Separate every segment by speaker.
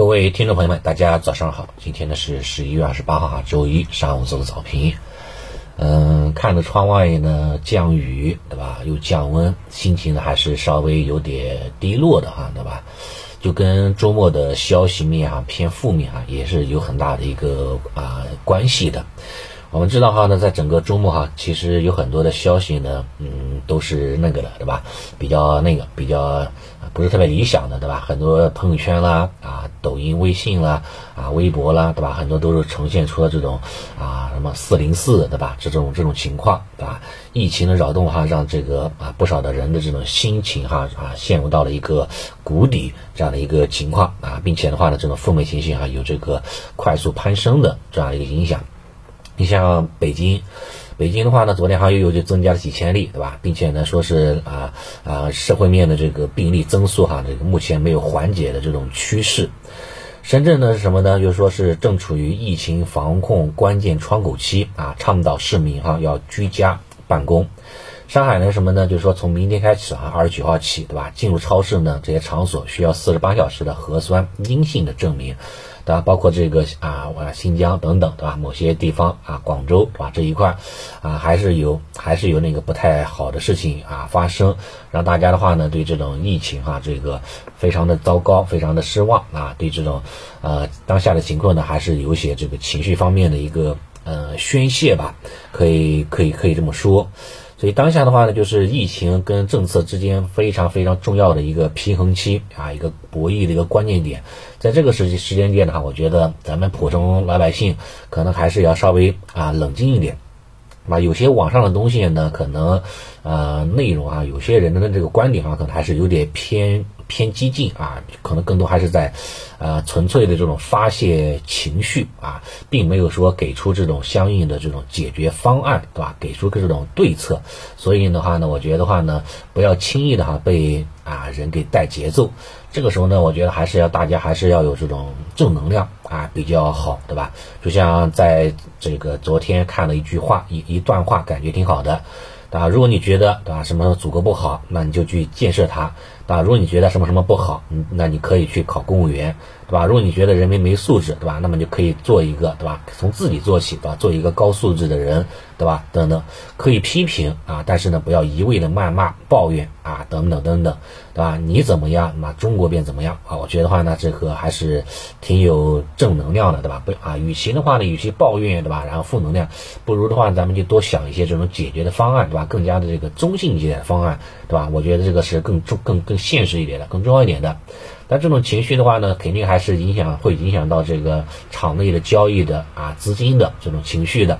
Speaker 1: 各位听众朋友们，大家早上好！今天呢是十一月二十八号啊，周一上午做个早评。嗯，看着窗外呢降雨，对吧？又降温，心情呢还是稍微有点低落的哈，对吧？就跟周末的消息面啊偏负面啊，也是有很大的一个啊关系的。我们知道哈，呢，在整个周末哈，其实有很多的消息呢，嗯，都是那个的，对吧？比较那个，比较不是特别理想的，对吧？很多朋友圈啦，啊，抖音、微信啦，啊，微博啦，对吧？很多都是呈现出了这种啊，什么四零四，对吧？这种这种情况，对吧？疫情的扰动哈，让这个啊不少的人的这种心情哈啊陷入到了一个谷底这样的一个情况啊，并且的话呢，这种负面情绪哈有这个快速攀升的这样一个影响。你像北京，北京的话呢，昨天好像又就增加了几千例，对吧？并且呢，说是啊啊，社会面的这个病例增速哈，这个目前没有缓解的这种趋势。深圳呢是什么呢？就是说是正处于疫情防控关键窗口期啊，倡导市民哈要居家办公。上海呢什么呢？就是说从明天开始啊，二十九号起，对吧？进入超市呢这些场所需要四十八小时的核酸阴性的证明。对吧？包括这个啊，我新疆等等，对吧？某些地方啊，广州，对吧？这一块啊，还是有还是有那个不太好的事情啊发生，让大家的话呢，对这种疫情啊，这个非常的糟糕，非常的失望啊。对这种呃当下的情况呢，还是有些这个情绪方面的一个呃宣泄吧，可以可以可以这么说。所以当下的话呢，就是疫情跟政策之间非常非常重要的一个平衡期啊，一个博弈的一个关键点。在这个时时间点的话，我觉得咱们普通老百姓可能还是要稍微啊冷静一点，那，有些网上的东西呢，可能呃内容啊，有些人的这个观点啊，可能还是有点偏。偏激进啊，可能更多还是在，呃，纯粹的这种发泄情绪啊，并没有说给出这种相应的这种解决方案，对吧？给出个这种对策。所以的话呢，我觉得话呢，不要轻易的哈被啊人给带节奏。这个时候呢，我觉得还是要大家还是要有这种正能量啊，比较好，对吧？就像在这个昨天看了一句话，一一段话，感觉挺好的。啊，如果你觉得对吧什么祖国不好，那你就去建设它，啊，如果你觉得什么什么不好，嗯，那你可以去考公务员，对吧？如果你觉得人民没素质，对吧？那么就可以做一个，对吧？从自己做起，对吧？做一个高素质的人，对吧？等等，可以批评啊，但是呢，不要一味的谩骂、抱怨啊，等等等等，对吧？你怎么样，那中国便怎么样啊？我觉得话呢，这个还是挺有正能量的，对吧？不啊，与其的话呢，与其抱怨，对吧？然后负能量，不如的话，咱们就多想一些这种解决的方案，对吧？更加的这个中性一点的方案，对吧？我觉得这个是更重、更更现实一点的、更重要一点的。但这种情绪的话呢，肯定还是影响，会影响到这个场内的交易的啊资金的这种情绪的，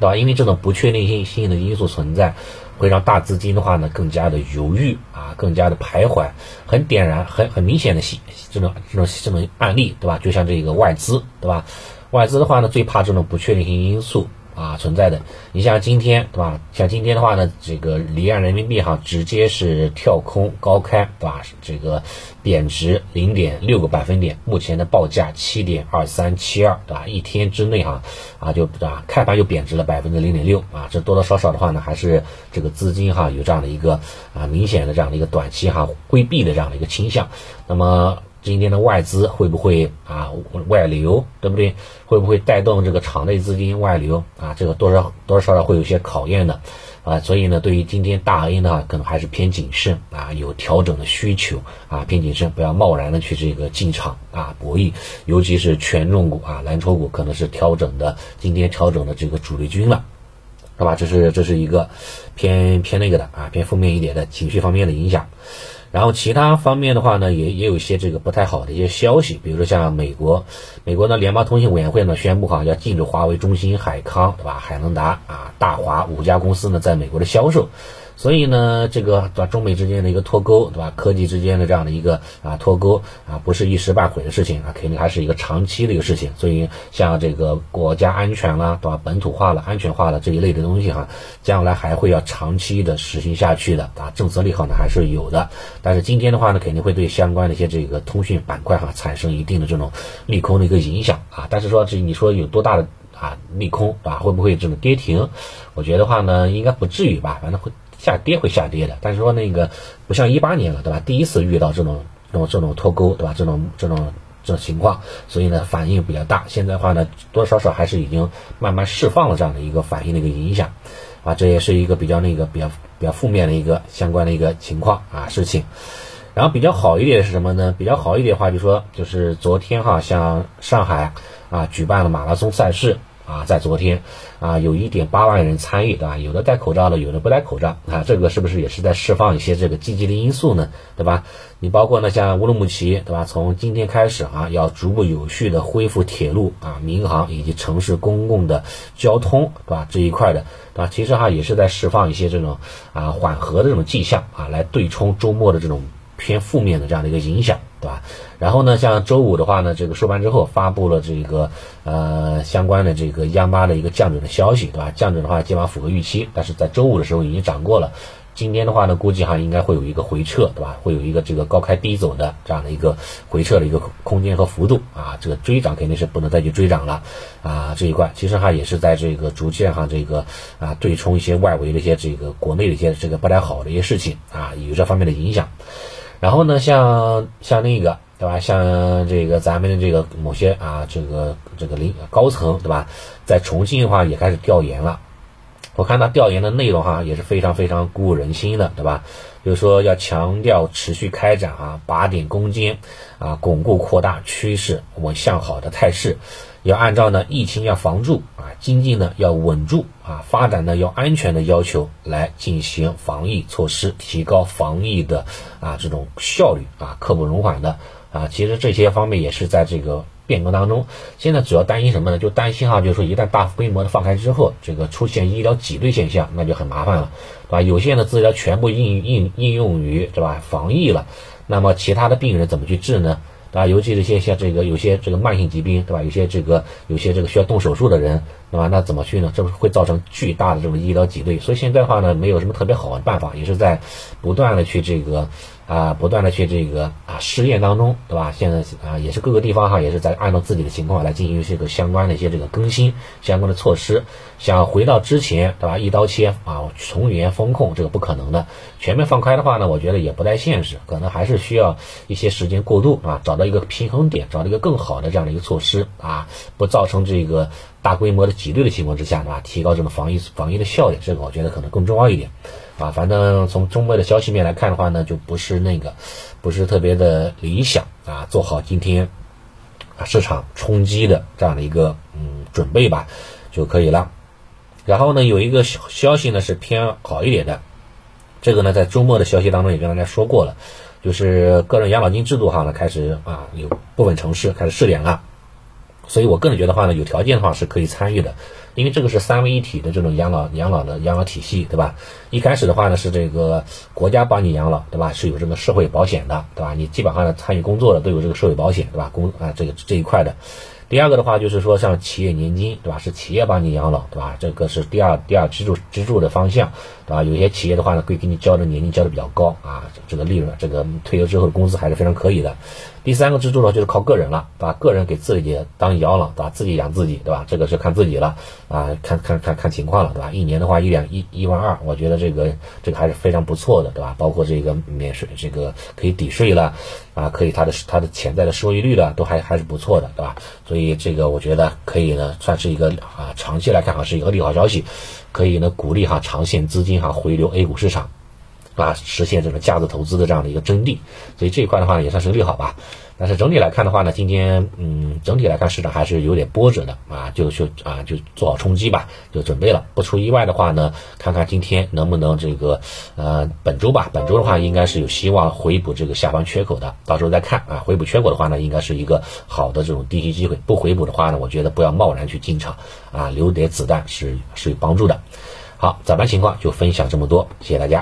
Speaker 1: 对吧？因为这种不确定性性的因素存在，会让大资金的话呢更加的犹豫啊，更加的徘徊。很点燃、很很明显的这种这种这种案例，对吧？就像这个外资，对吧？外资的话呢，最怕这种不确定性因素。啊，存在的，你像今天对吧？像今天的话呢，这个离岸人民币哈，直接是跳空高开，对吧？这个贬值零点六个百分点，目前的报价七点二三七二，对吧？一天之内哈，啊就啊开盘就贬值了百分之零点六啊，这多多少少的话呢，还是这个资金哈有这样的一个啊明显的这样的一个短期哈规避的这样的一个倾向，那么。今天的外资会不会啊外流，对不对？会不会带动这个场内资金外流啊？这个多少多少少会有些考验的啊。所以呢，对于今天大 A 呢，可能还是偏谨慎啊，有调整的需求啊，偏谨慎，不要贸然的去这个进场啊博弈，尤其是权重股啊蓝筹股可能是调整的今天调整的这个主力军了，是吧？这是这是一个偏偏那个的啊，偏负面一点的情绪方面的影响。然后其他方面的话呢，也也有一些这个不太好的一些消息，比如说像美国，美国的联邦通信委员会呢宣布哈，要禁止华为、中兴、海康，对吧？海能达啊、大华五家公司呢在美国的销售。所以呢，这个对吧，中美之间的一个脱钩，对吧？科技之间的这样的一个啊脱钩啊，不是一时半会的事情啊，肯定还是一个长期的一个事情。所以像这个国家安全啦，对吧？本土化了、安全化了这一类的东西哈，将来还会要长期的实行下去的啊。政策利好呢还是有的，但是今天的话呢，肯定会对相关的一些这个通讯板块哈产生一定的这种利空的一个影响啊。但是说这你说有多大的啊利空啊？会不会这种跌停？我觉得话呢，应该不至于吧，反正会。下跌会下跌的，但是说那个不像一八年了，对吧？第一次遇到这种这种这种脱钩，对吧？这种这种这种情况，所以呢反应比较大。现在的话呢，多多少少还是已经慢慢释放了这样的一个反应的一个影响，啊，这也是一个比较那个比较比较负面的一个相关的一个情况啊事情。然后比较好一点是什么呢？比较好一点的话，就说就是昨天哈，像上海啊举办了马拉松赛事。啊，在昨天，啊，有一点八万人参与，对吧？有的戴口罩的，有的不戴口罩，啊，这个是不是也是在释放一些这个积极的因素呢？对吧？你包括呢，像乌鲁木齐，对吧？从今天开始啊，要逐步有序的恢复铁路啊、民航以及城市公共的交通，对吧？这一块的，对吧？其实哈也是在释放一些这种啊缓和的这种迹象啊，来对冲周末的这种。偏负面的这样的一个影响，对吧？然后呢，像周五的话呢，这个收盘之后发布了这个呃相关的这个央妈的一个降准的消息，对吧？降准的话基本上符合预期，但是在周五的时候已经涨过了。今天的话呢，估计哈应该会有一个回撤，对吧？会有一个这个高开低走的这样的一个回撤的一个空间和幅度啊。这个追涨肯定是不能再去追涨了啊。这一块其实哈也是在这个逐渐哈这个啊对冲一些外围的一些这个国内的一些这个不太好的一些事情啊，有这方面的影响。然后呢，像像那个，对吧？像这个咱们的这个某些啊，这个这个领高层，对吧？在重庆的话也开始调研了。我看他调研的内容哈，也是非常非常鼓舞人心的，对吧？就是说要强调持续开展啊，靶点攻坚啊，巩固扩大趋势往向好的态势。要按照呢疫情要防住啊，经济呢要稳住啊，发展呢要安全的要求来进行防疫措施，提高防疫的啊这种效率啊，刻不容缓的啊。其实这些方面也是在这个变革当中。现在主要担心什么呢？就担心哈，就是说一旦大规模的放开之后，这个出现医疗挤兑现象，那就很麻烦了，对吧？有限的资源全部应应应用于对吧防疫了，那么其他的病人怎么去治呢？啊，尤其是些像这个有些这个慢性疾病，对吧？有些这个有些这个需要动手术的人，对吧？那怎么去呢？这会造成巨大的这种医疗挤兑。所以现在的话呢，没有什么特别好的办法，也是在不断的去这个。啊，不断的去这个啊试验当中，对吧？现在啊也是各个地方哈，也是在按照自己的情况来进行这个相关的一些这个更新相关的措施。想回到之前，对吧？一刀切啊，从严风控这个不可能的。全面放开的话呢，我觉得也不太现实，可能还是需要一些时间过渡啊，找到一个平衡点，找到一个更好的这样的一个措施啊，不造成这个大规模的挤兑的情况之下，对吧？提高这种防疫防疫的效率，这个我觉得可能更重要一点。啊，反正从中国的消息面来看的话呢，就不是那个，不是特别的理想啊。做好今天啊市场冲击的这样的一个嗯准备吧，就可以了。然后呢，有一个消息呢是偏好一点的，这个呢在周末的消息当中也跟大家说过了，就是个人养老金制度哈呢开始啊有部分城市开始试点了，所以我个人觉得话呢，有条件的话是可以参与的。因为这个是三位一体的这种养老养老的养老体系，对吧？一开始的话呢是这个国家帮你养老，对吧？是有这个社会保险的，对吧？你基本上呢参与工作的都有这个社会保险，对吧？工啊这个这一块的。第二个的话就是说像企业年金，对吧？是企业帮你养老，对吧？这个是第二第二支柱支柱的方向，对吧？有些企业的话呢会给你交的年金交的比较高啊，这个利润这个退休之后的工资还是非常可以的。第三个支柱呢，就是靠个人了，把？个人给自己当养老，对吧？自己养自己，对吧？这个是看自己了，啊，看看看看情况了，对吧？一年的话一两一一万二，我觉得这个这个还是非常不错的，对吧？包括这个免税，这个可以抵税了，啊，可以它的它的潜在的收益率的都还还是不错的，对吧？所以这个我觉得可以呢，算是一个啊，长期来看哈是一个利好消息，可以呢鼓励哈长线资金哈回流 A 股市场。啊，实现这个价值投资的这样的一个真谛，所以这一块的话呢也算是利好吧。但是整体来看的话呢，今天嗯，整体来看市场还是有点波折的啊，就就啊就做好冲击吧，就准备了。不出意外的话呢，看看今天能不能这个呃本周吧，本周的话应该是有希望回补这个下方缺口的，到时候再看啊。回补缺口的话呢，应该是一个好的这种低吸机会。不回补的话呢，我觉得不要贸然去进场啊，留点子弹是是有帮助的。好，早盘情况就分享这么多，谢谢大家。